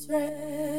It's.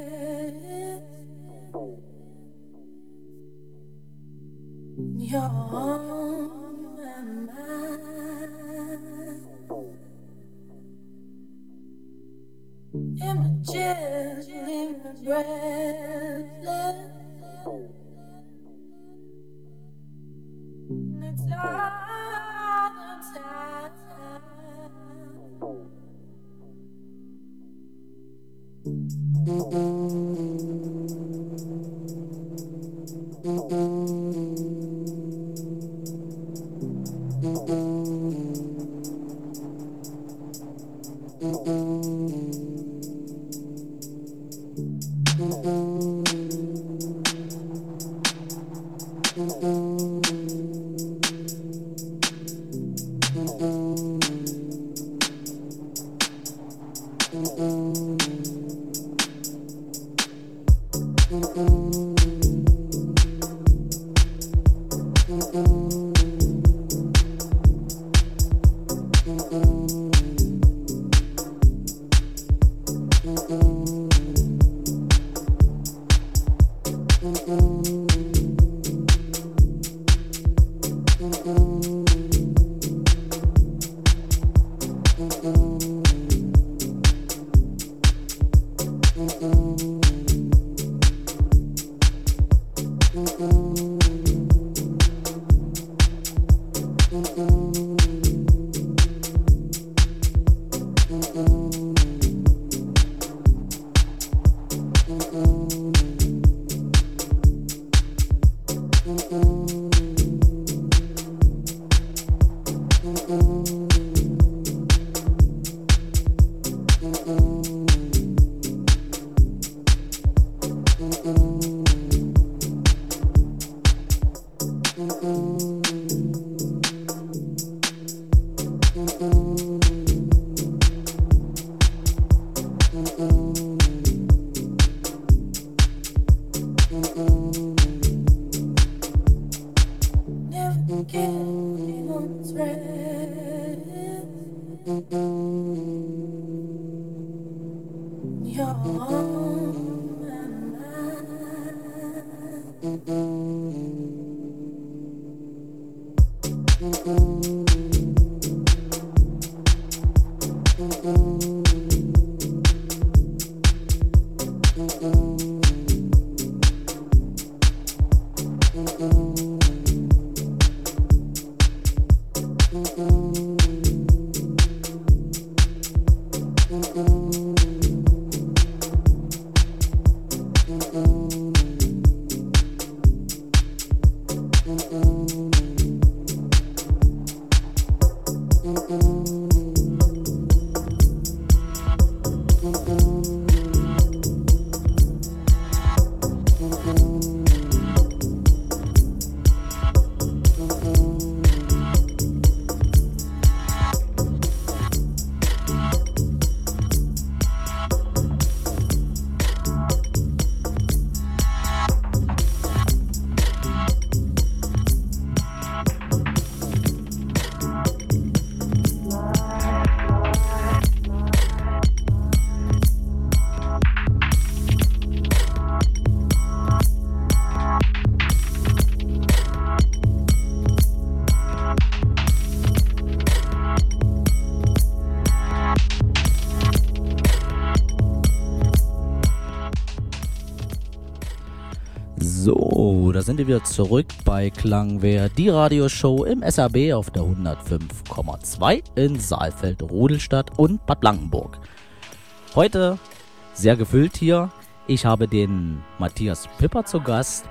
Da sind wir wieder zurück bei Klangwehr, die Radioshow im SAB auf der 105,2 in Saalfeld, Rudelstadt und Bad Blankenburg. Heute sehr gefüllt hier. Ich habe den Matthias Pipper zu Gast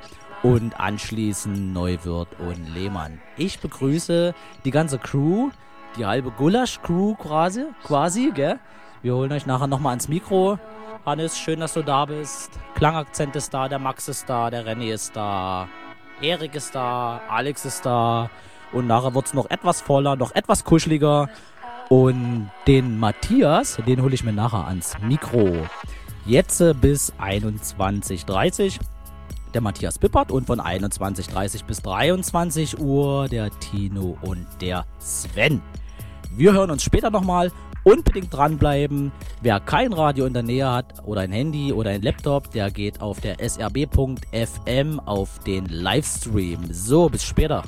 und anschließend Neuwirth und Lehmann. Ich begrüße die ganze Crew, die halbe Gulasch-Crew quasi, quasi, gell? Wir holen euch nachher nochmal ans Mikro. Hannes, schön, dass du da bist. Klangakzent ist da, der Max ist da, der René ist da, Erik ist da, Alex ist da. Und nachher wird es noch etwas voller, noch etwas kuscheliger. Und den Matthias, den hole ich mir nachher ans Mikro. Jetzt bis 21.30 der Matthias Pippert und von 21.30 bis 23 Uhr der Tino und der Sven. Wir hören uns später nochmal. Unbedingt dranbleiben. Wer kein Radio in der Nähe hat oder ein Handy oder ein Laptop, der geht auf der srb.fm auf den Livestream. So, bis später.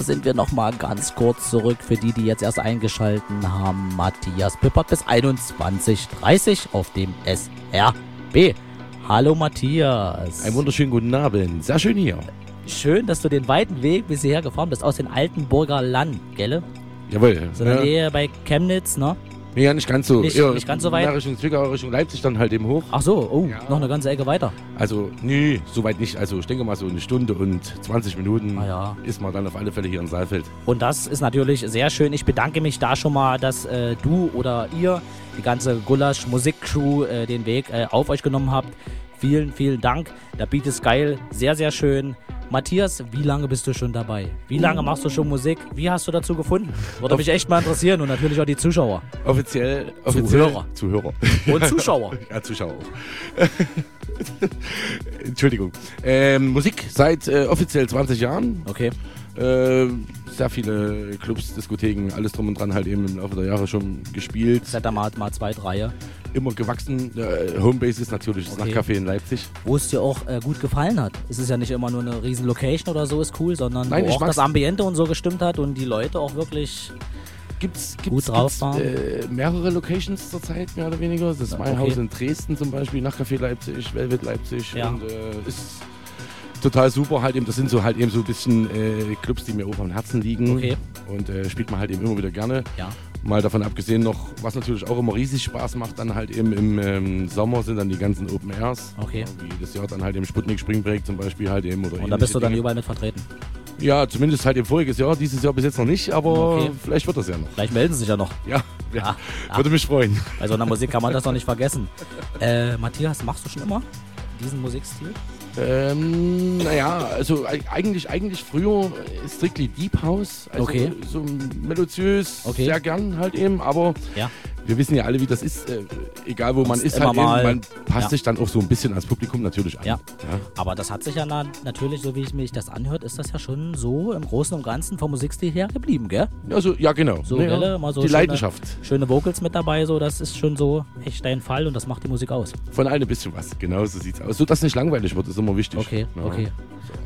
Da sind wir nochmal ganz kurz zurück für die, die jetzt erst eingeschalten haben. Matthias Pippert bis 21.30 auf dem SRB. Hallo Matthias. Einen wunderschönen guten Abend. Sehr schön hier. Schön, dass du den weiten Weg bis hierher gefahren bist aus dem Altenburger Land, gell? Jawohl. So in der Nähe bei Chemnitz, ne? Nee, ja, nicht ganz so. Nicht, ja, nicht ganz so weit? Richtung Zwickau, Richtung Leipzig dann halt eben hoch. Ach so, oh, ja. noch eine ganze Ecke weiter. Also, nee, so weit nicht. Also, ich denke mal so eine Stunde und 20 Minuten ah, ja. ist man dann auf alle Fälle hier in Saalfeld. Und das ist natürlich sehr schön. Ich bedanke mich da schon mal, dass äh, du oder ihr, die ganze Gulasch-Musikcrew, äh, den Weg äh, auf euch genommen habt. Vielen, vielen Dank. Der Beat ist geil, sehr, sehr schön. Matthias, wie lange bist du schon dabei? Wie lange machst du schon Musik? Wie hast du dazu gefunden? Würde mich echt mal interessieren und natürlich auch die Zuschauer. Offiziell, offiziell Zuhörer. Zuhörer. Und Zuschauer. ja, Zuschauer. Entschuldigung. Ähm, Musik seit äh, offiziell 20 Jahren. Okay. Äh, sehr viele Clubs, Diskotheken, alles drum und dran halt eben im Laufe der Jahre schon gespielt. Seit da mal, mal zwei, drei immer gewachsen. Äh, Homebase ist natürlich das okay. Nachtcafé in Leipzig. Wo es dir auch äh, gut gefallen hat. Es ist ja nicht immer nur eine riesen Location oder so ist cool, sondern Nein, wo auch das Ambiente und so gestimmt hat und die Leute auch wirklich gibt's, gibt's, gut drauf waren. Äh, mehrere Locations zurzeit, mehr oder weniger. Das ist mein okay. Haus in Dresden zum Beispiel, Nachtcafé Leipzig, Velvet Leipzig ja. und äh, ist total super halt eben. Das sind so halt eben so ein bisschen äh, Clubs, die mir auch am Herzen liegen. Okay. Und äh, spielt man halt eben immer wieder gerne. Ja. Mal davon abgesehen noch, was natürlich auch immer riesig Spaß macht, dann halt eben im ähm, Sommer sind dann die ganzen Open Airs. Okay. Wie das Jahr dann halt im Sputnik Springbreak zum Beispiel halt eben. Oder Und da bist du dann Dinge. überall mit vertreten. Ja, zumindest halt im voriges Jahr, dieses Jahr bis jetzt noch nicht, aber Okay. vielleicht wird das ja noch. Vielleicht melden sie sich ja noch. Ja, ja. Ah, würde mich freuen. Bei so einer Musik kann man das doch nicht vergessen. Äh, Matthias, machst du schon immer diesen Musikstil? Ähm, naja, also eigentlich, eigentlich früher äh, strictly Deep House. Also Okay. So melodiös, Okay. sehr gern halt eben, aber Ja. Wir wissen ja alle, wie das ist. Äh, egal wo man ist, immer halt eben, man passt ja. sich dann auch so ein bisschen ans Publikum natürlich an. Ja. Aber das hat sich ja na natürlich, so wie ich mich das anhört, ist das ja schon so im Großen und Ganzen vom Musikstil her geblieben, gell? Also, ja, genau. So, Naja, Welle, mal so die schöne- Leidenschaft. Schöne Vocals mit dabei, so das ist schon so echt dein Fall und das macht die Musik aus. Von allem ein bisschen was. Genau so sieht's aus. So, dass es nicht langweilig wird, ist immer wichtig. Okay, Ja. okay.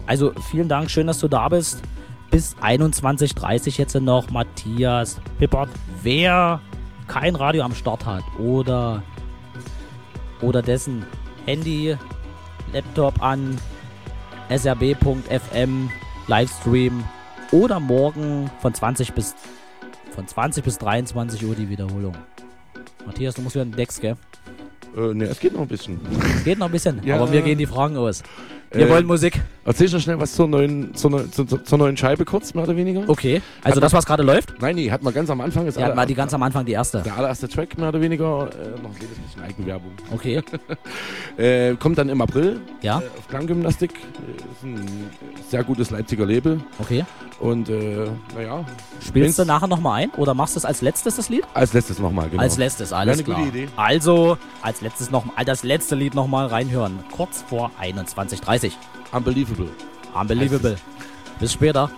Also vielen Dank, schön, dass du da bist. Bis 21.30 jetzt noch Matthias Pippert. Wer kein Radio am Start hat oder, oder dessen Handy, Laptop an, srb.fm, Livestream oder morgen von 20 bis von 20 bis 23 Uhr die Wiederholung. Matthias, du musst wieder in den Decks, gell? Äh, ne, es geht noch ein bisschen. Geht noch ein bisschen, Ja. aber wir gehen die Fragen aus. Wir Äh, wollen Musik. Erzähl noch schnell was zur neuen, zur, neu- zur, zur neuen Scheibe kurz, mehr oder weniger. Okay, also Hat das, was gerade läuft? Nein, nee, hat man ganz am Anfang. Das Ja, aller- mal die ganz am Anfang die erste. der allererste Track, mehr oder weniger. Äh, noch ein bisschen Eigenwerbung. Okay, Äh, kommt dann im April ja, äh, auf Klanggymnastik. Äh, ist ein sehr gutes Leipziger Label. okay. Und äh, naja, Spielst du nachher nochmal ein oder machst du es als letztes das Lied? als letztes nochmal, genau. Als letztes, alles eine klar. gute Idee. Also, als letztes noch, das letzte Lied nochmal reinhören. Kurz vor 21.30 Unbelievable. Unbelievable. Bis später.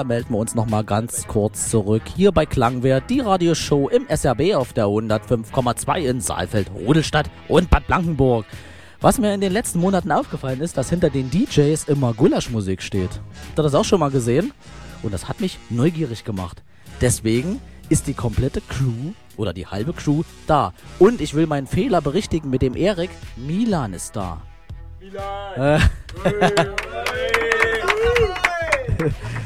Da melden wir uns nochmal ganz kurz zurück. Hier bei Klangwert, die Radioshow im SRB auf der 105,2 in Saalfeld, Rudelstadt und Bad Blankenburg. Was mir in den letzten Monaten aufgefallen ist, dass hinter den DJs immer Gulaschmusik steht. Habt ihr das auch schon mal gesehen? Und das hat mich neugierig gemacht. Deswegen ist die komplette Crew oder die halbe Crew da. Und ich will meinen Fehler berichtigen mit dem Erik. Milan ist da. Milan! Äh.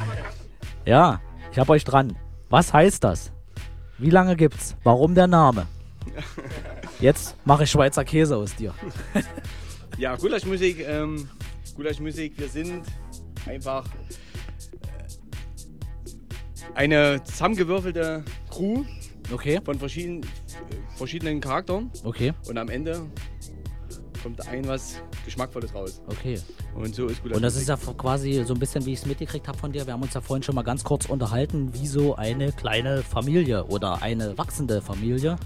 ja, ich hab euch dran. Was heißt das? Wie lange gibt's? Warum der Name? Jetzt mache ich Schweizer Käse aus dir. ja, Gulaschmusik, ähm, Gulaschmusik, wir sind einfach äh, eine zusammengewürfelte Crew okay. von verschiedenen, verschiedenen Charakteren. Okay. Und am Ende kommt ein was Geschmackvolles raus. Okay. Und so ist Gulasch. Und das ist ja quasi so ein bisschen, wie ich es mitgekriegt habe von dir. Wir haben uns ja vorhin schon mal ganz kurz unterhalten, wie so eine kleine Familie oder eine wachsende Familie.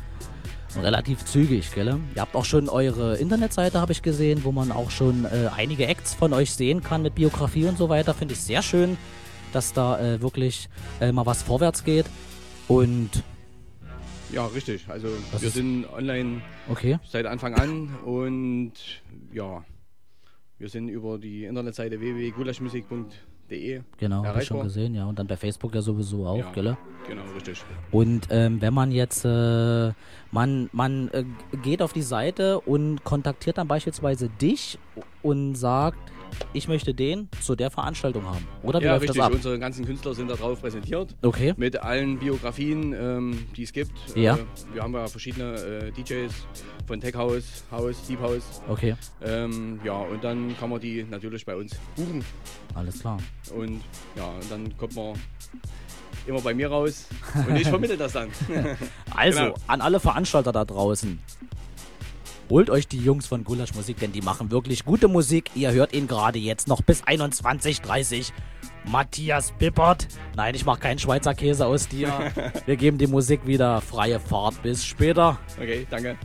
Relativ zügig, gell? Ihr habt auch schon eure Internetseite, habe ich gesehen, wo man auch schon äh, einige Acts von euch sehen kann mit Biografie und so weiter. Finde ich sehr schön, dass da äh, wirklich äh, mal was vorwärts geht. Und ja, richtig. Also Was wir sind online okay. seit Anfang an und ja, wir sind über die Internetseite www.gulaschmusik.de Genau, habe ich schon gesehen, ja. Und dann bei Facebook ja sowieso auch, ja, gell? Genau, richtig. Und ähm, wenn man jetzt, äh, man, man äh, geht auf die Seite und kontaktiert dann beispielsweise dich und sagt, ich möchte den zu der Veranstaltung haben. Oder wie ja, läuft richtig. das ab? Unsere ganzen Künstler sind da drauf präsentiert. Okay. Mit allen Biografien, ähm, die es gibt. Ja. Äh, wir haben ja verschiedene äh, DJs von Tech House, House, Deep House. Okay. Ähm, ja, und dann kann man die natürlich bei uns buchen. Alles klar. Und ja, und dann kommt man immer bei mir raus und ich vermittle das dann. also, genau. an alle Veranstalter da draußen, Holt euch die Jungs von Gulasch Musik, denn die machen wirklich gute Musik. Ihr hört ihn gerade jetzt noch bis 21.30 Uhr. Matthias Bippert. Nein, ich mache keinen Schweizer Käse aus dir. Wir geben die Musik wieder freie Fahrt. Bis später. Okay, danke.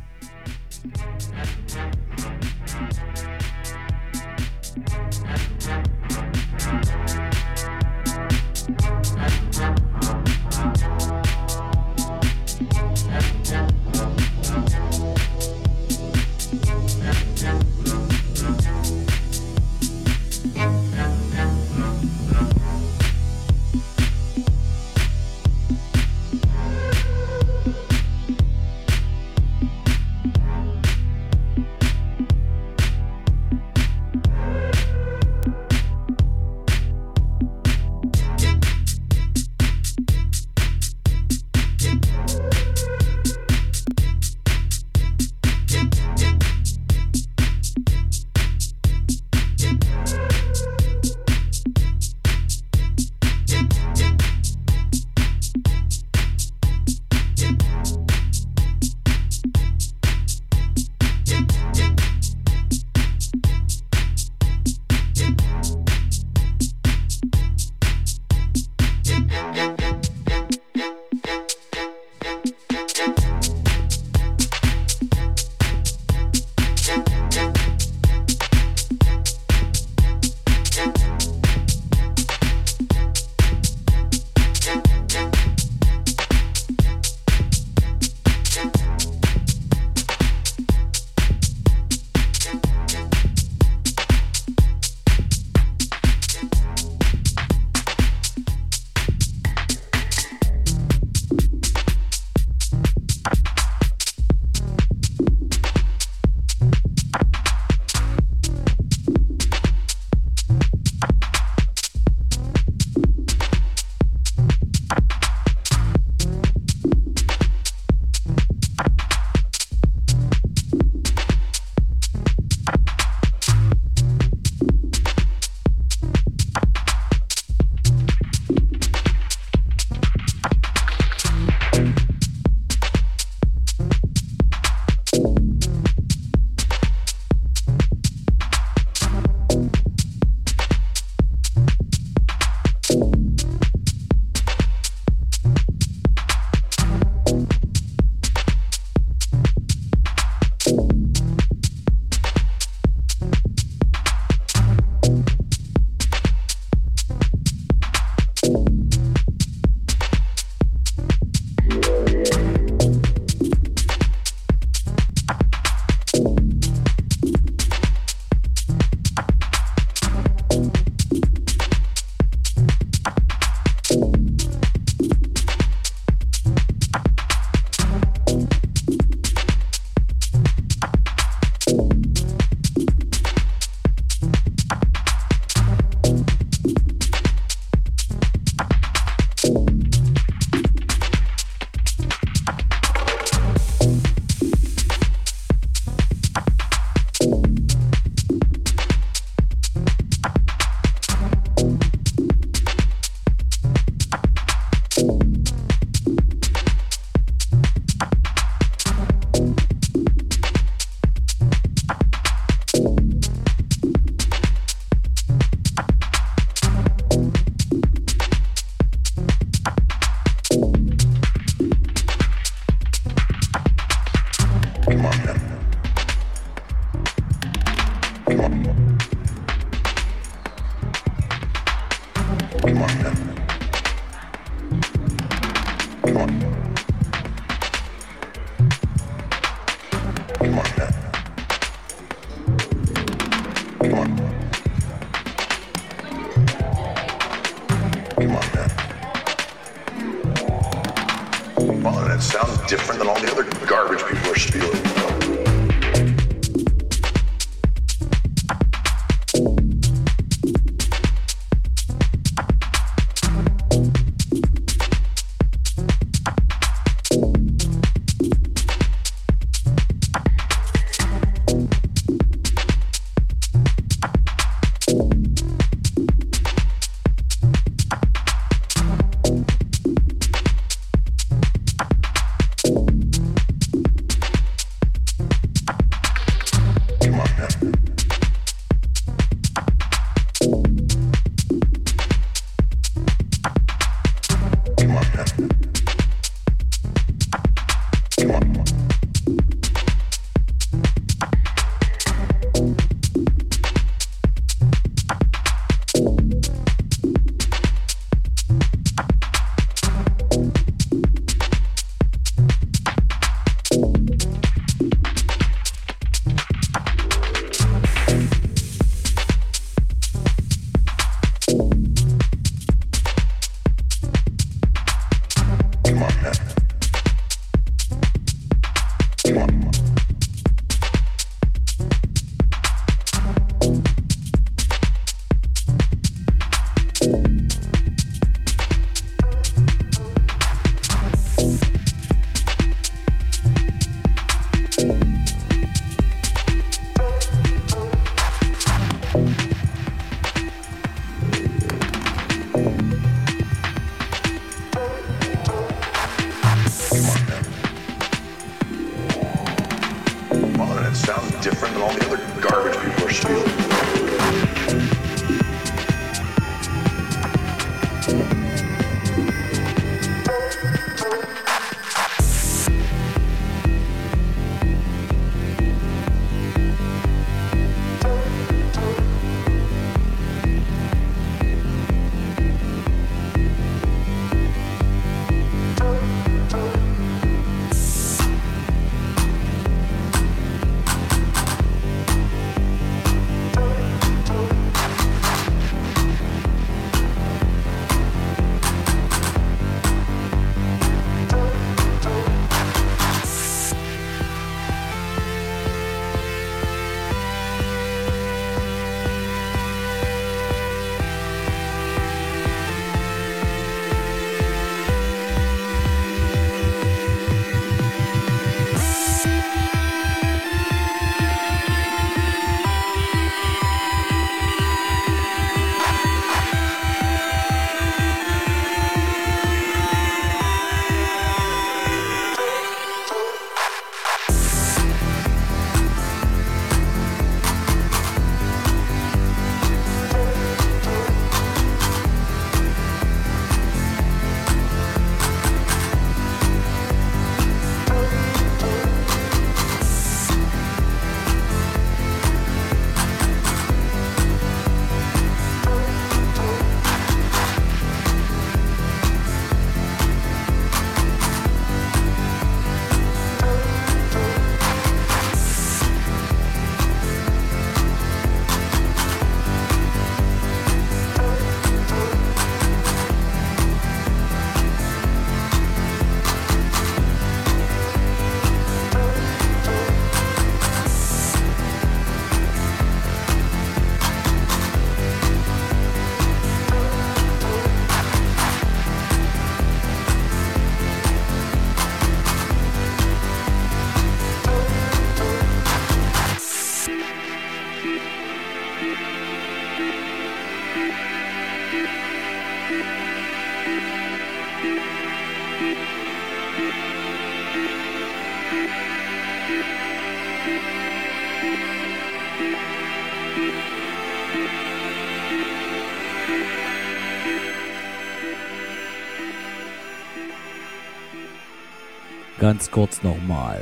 Ganz kurz nochmal.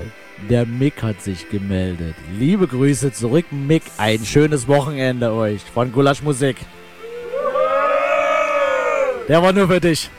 Der Mick hat sich gemeldet. Liebe Grüße zurück, Mick. Ein schönes Wochenende euch von Gulasch Musik. Der war nur für dich.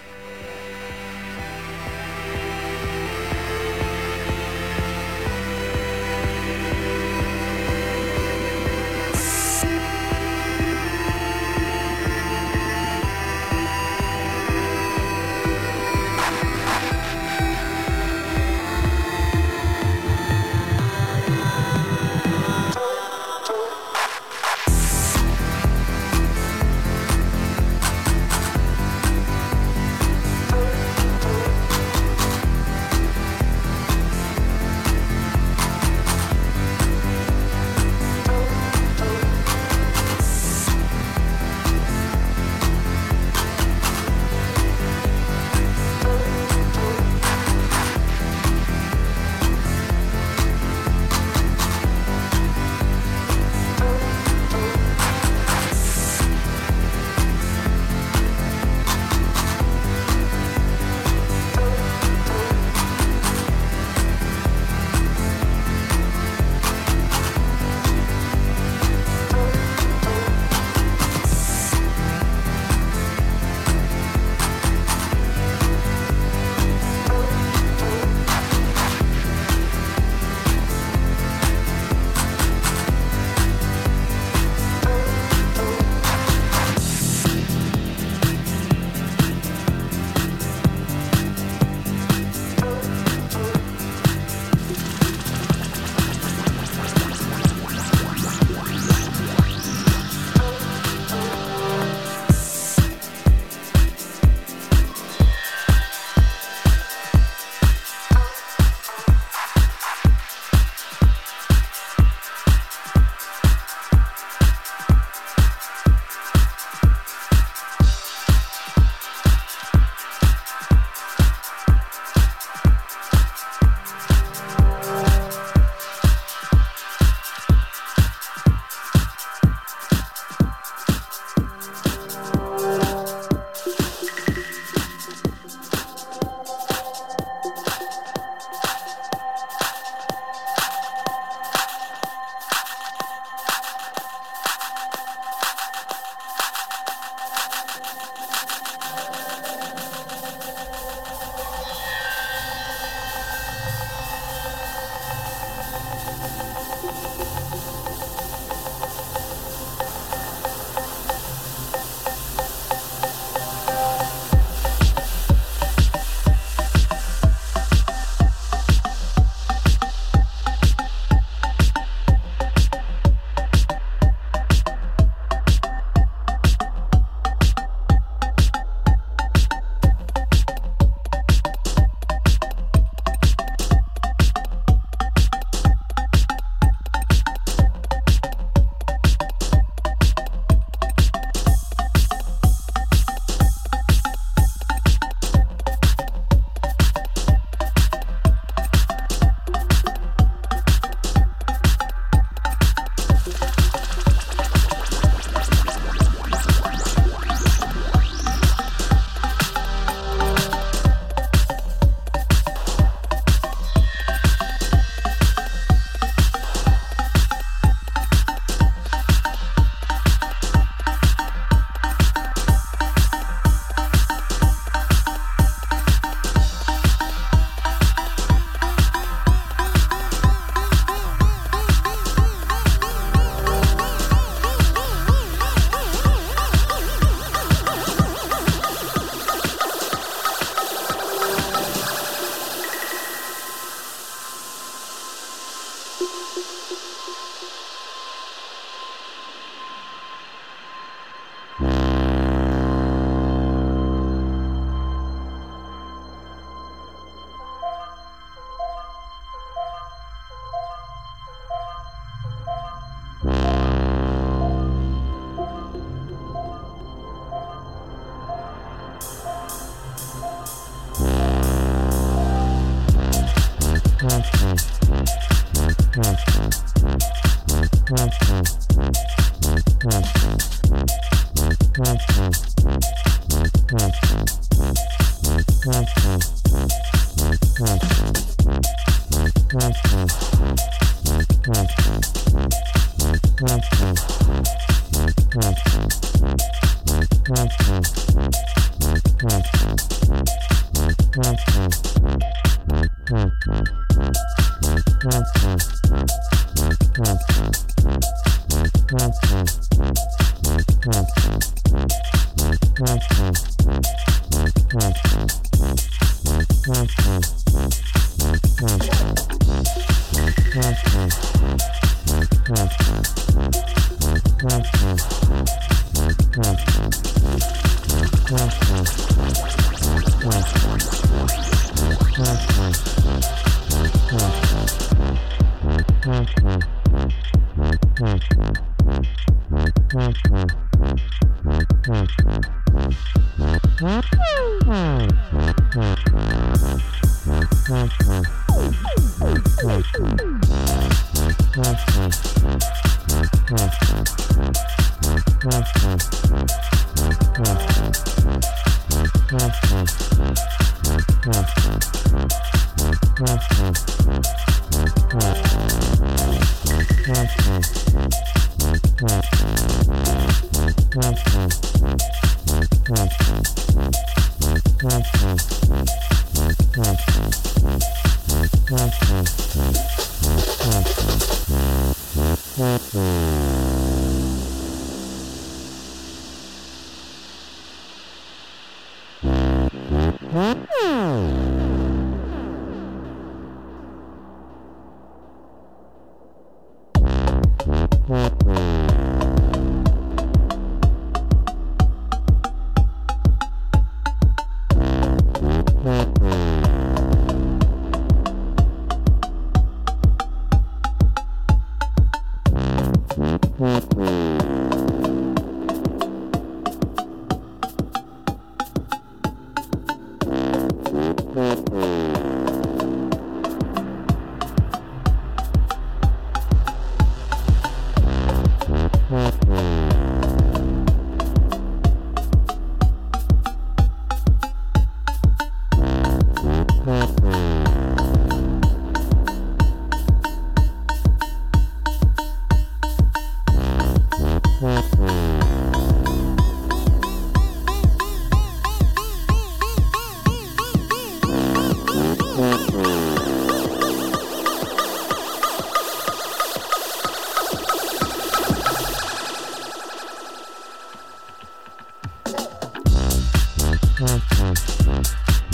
Mm-hmm.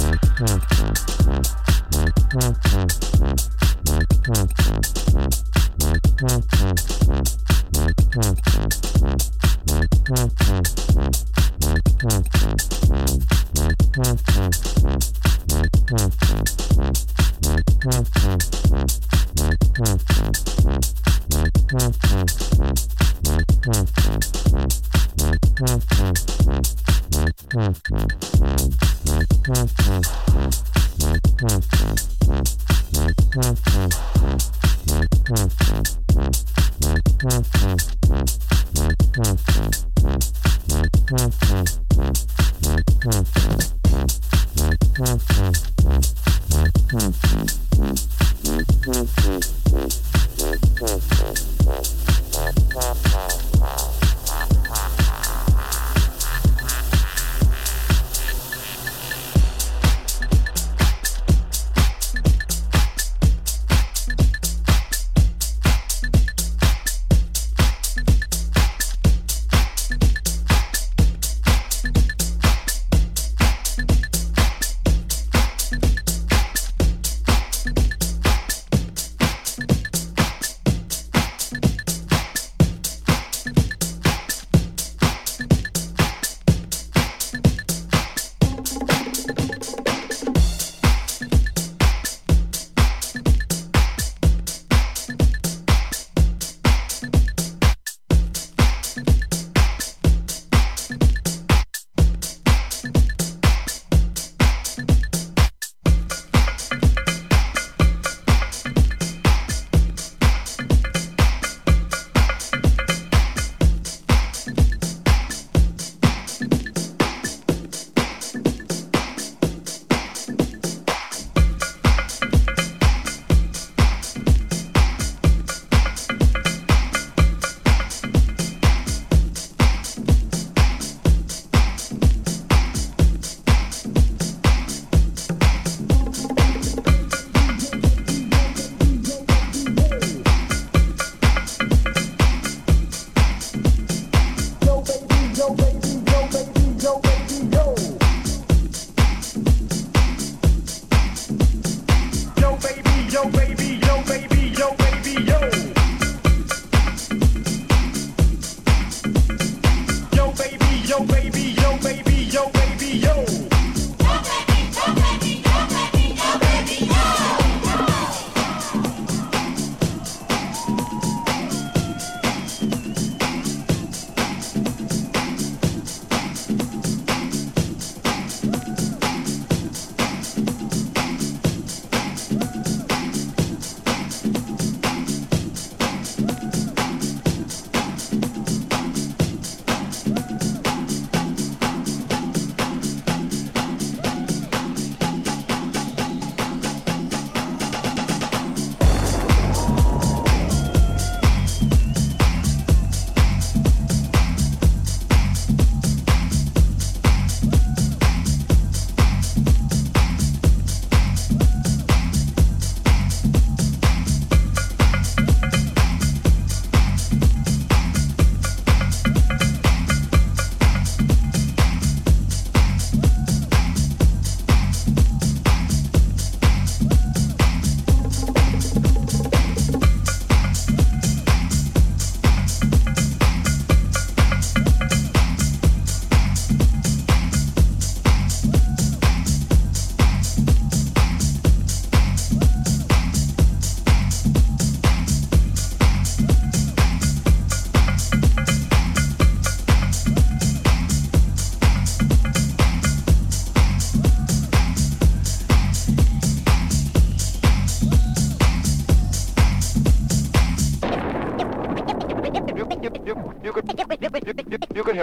Mm-hmm.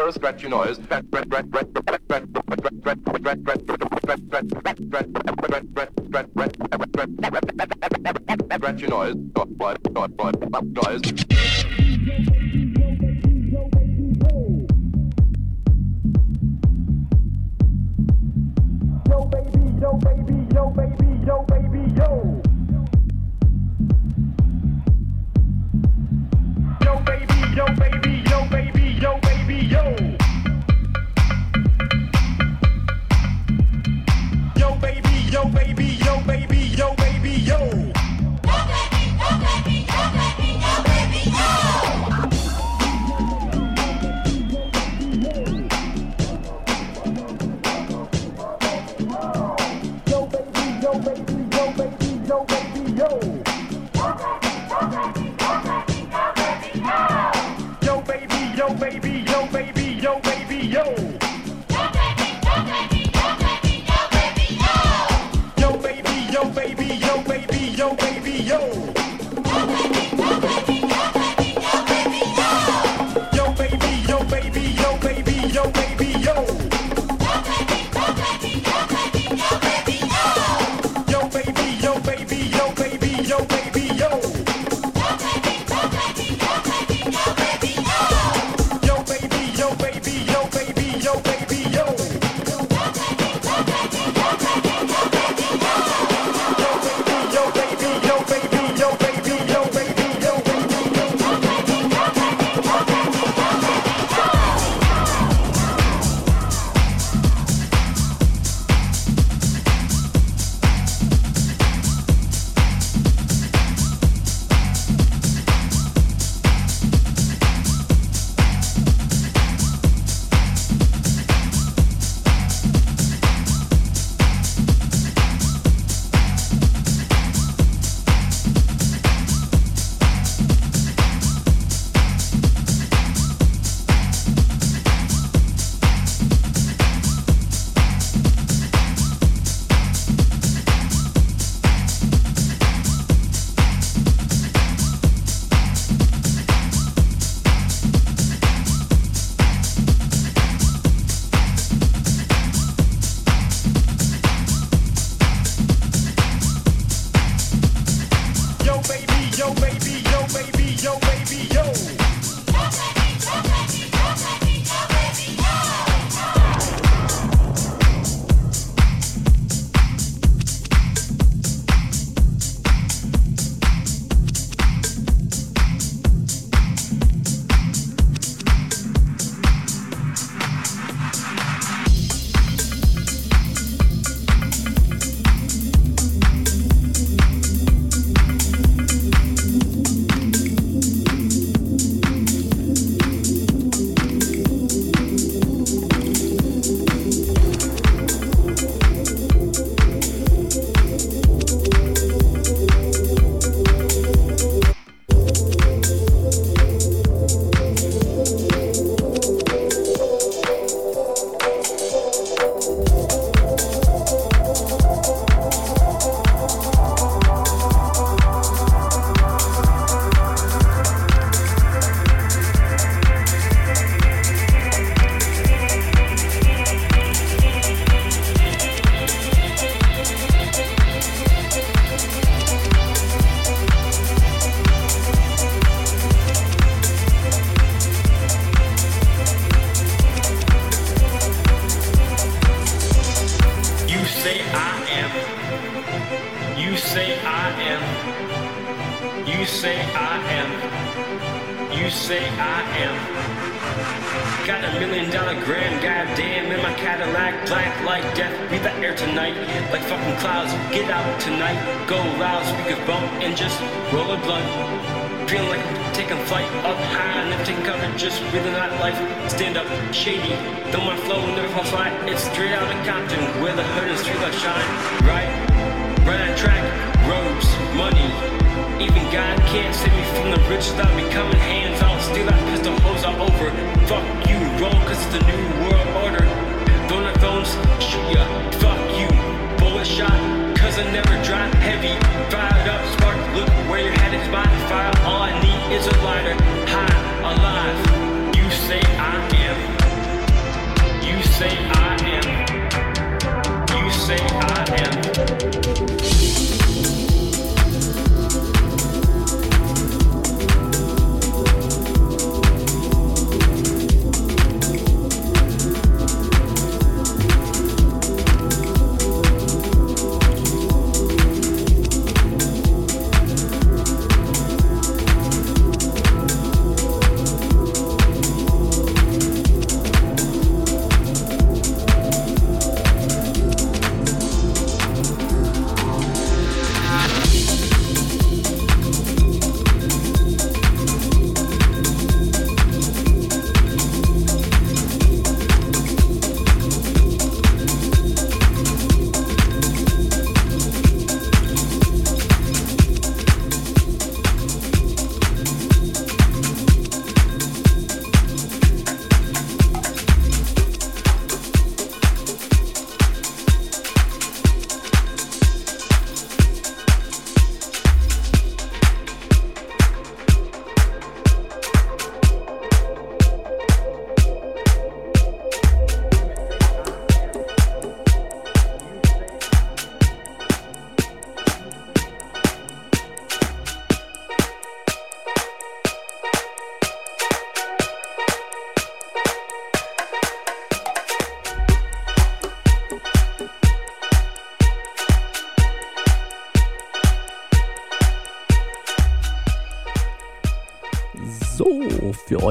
Sarah, scratch your nose. Back baby, yo, baby. Goddamn, in my Cadillac, black like death. Beat the air tonight, like fucking clouds. Get out tonight, go loud, speakers bump, and just roll a blunt. Feeling like I'm taking flight up high, never taking cover, just breathing out life. Stand up, shady, though my flow never falls flat. It's straight out of Compton, where the hood and street lights shine. Right, right on track, roads, money. Even God can't save me from the rich without me coming hands on. Steal that pistol, hose all over. Fuck you, roll, cause it's the new world order. Donut phones, shoot ya, fuck you. Bullet shot, cause I never drop heavy. Fired up, spark, look where your head is by fire. All I need is a lighter, high, alive. You say I am. You say I am. You say I am.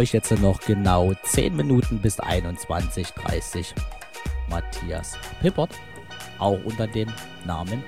Euch jetzt noch genau 10 Minuten bis 21.30 Matthias Pippert, auch unter dem Namen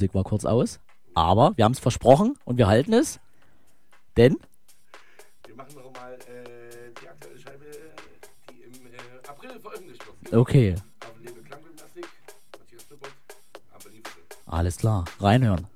Musik war kurz aus. Aber wir haben es versprochen und wir halten es. Denn Wir machen noch mal äh, die aktuelle Scheibe, die im äh, April veröffentlicht wird. Okay, alles klar. Reinhören.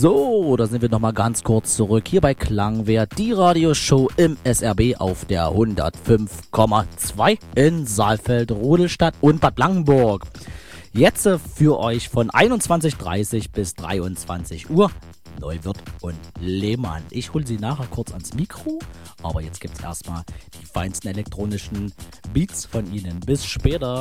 So, da sind wir nochmal ganz kurz zurück hier bei Klangwert, die Radioshow im SRB auf der 105,2 in Saalfeld, Rodelstadt und Bad Blankenburg. Jetzt äh, für euch von 21.30 bis 23 Uhr Neuwirth und Lehmann. Ich hole sie nachher kurz ans Mikro, aber jetzt gibt's erstmal die feinsten elektronischen Beats von ihnen. Bis später.